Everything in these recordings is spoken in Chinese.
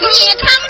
你看。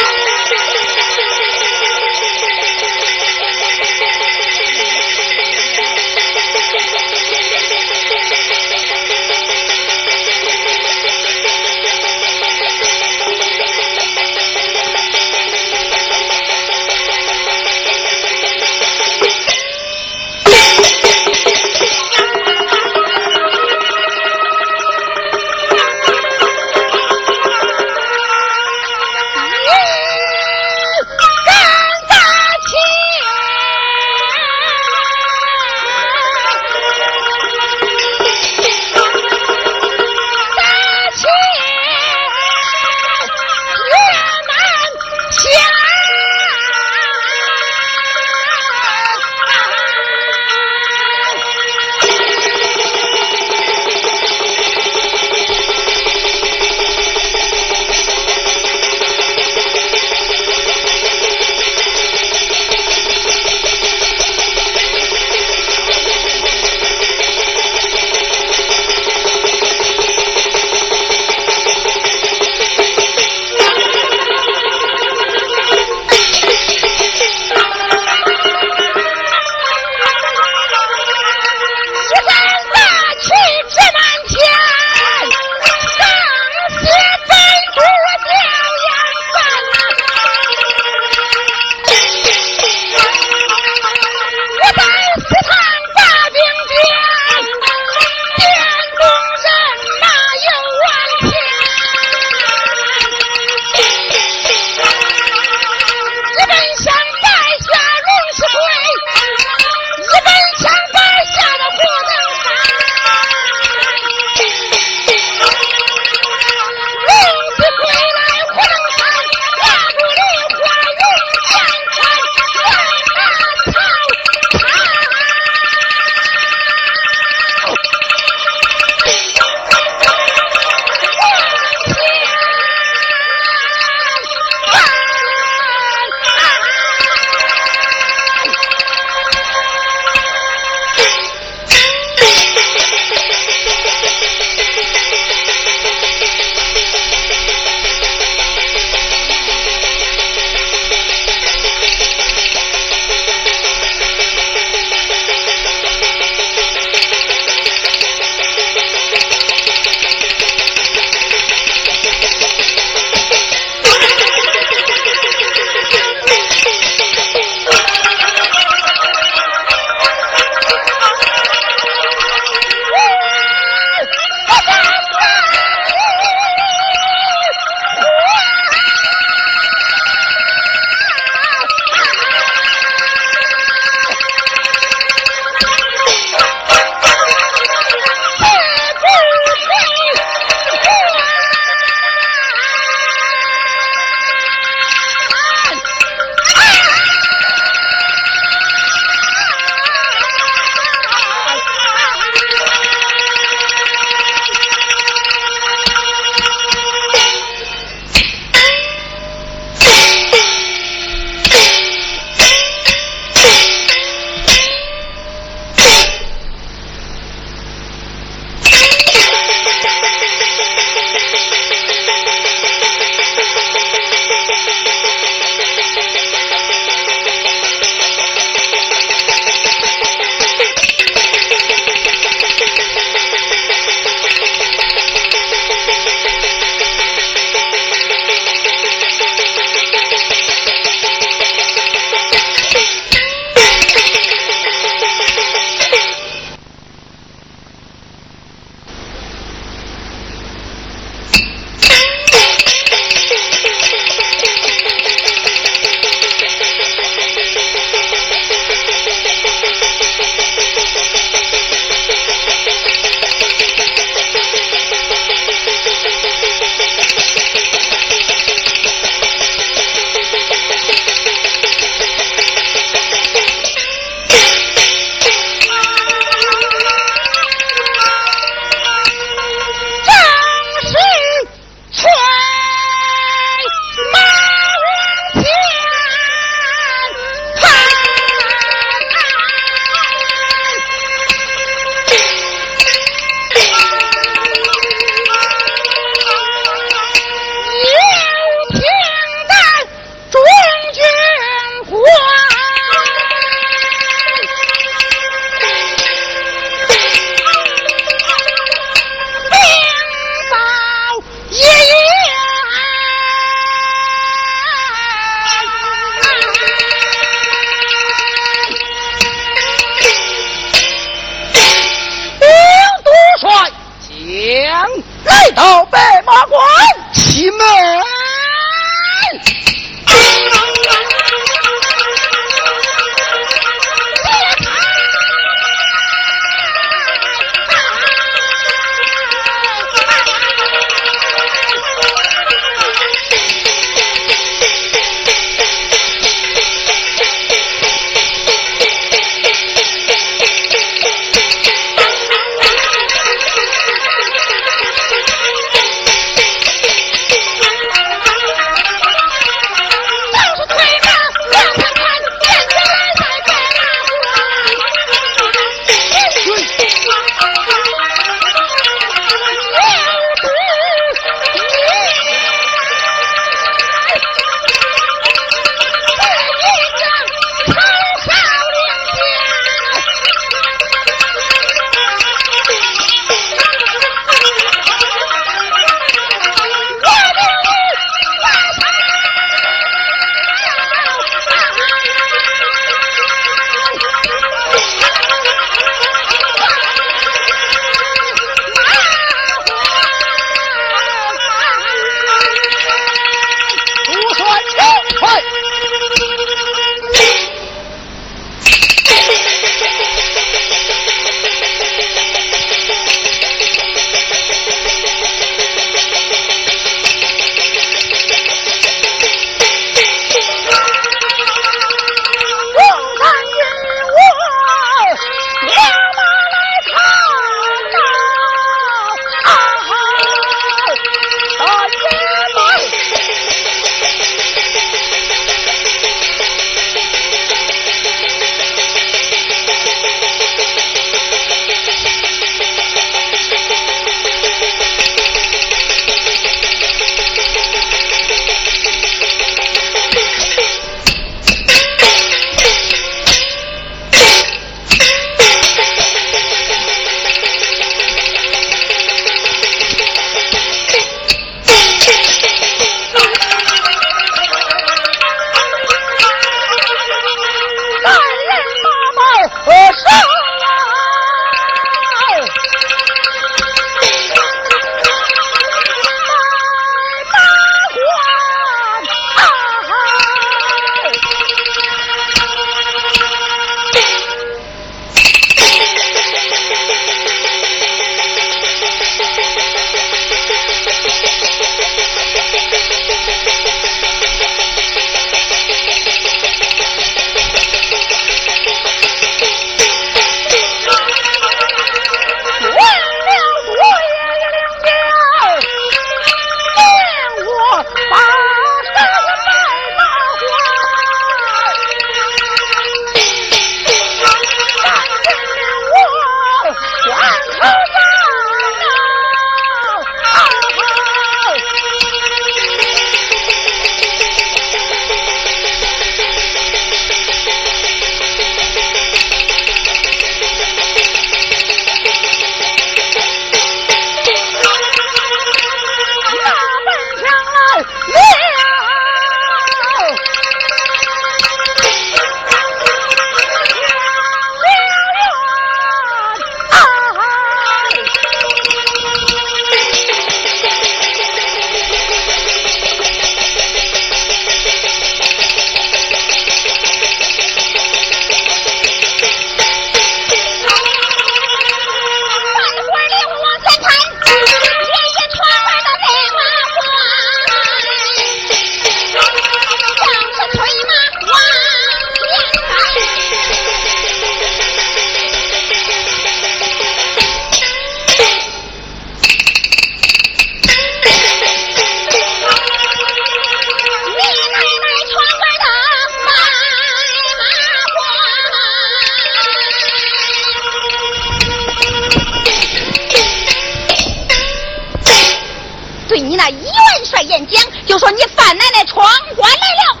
演讲就说你范奶奶闯关来了。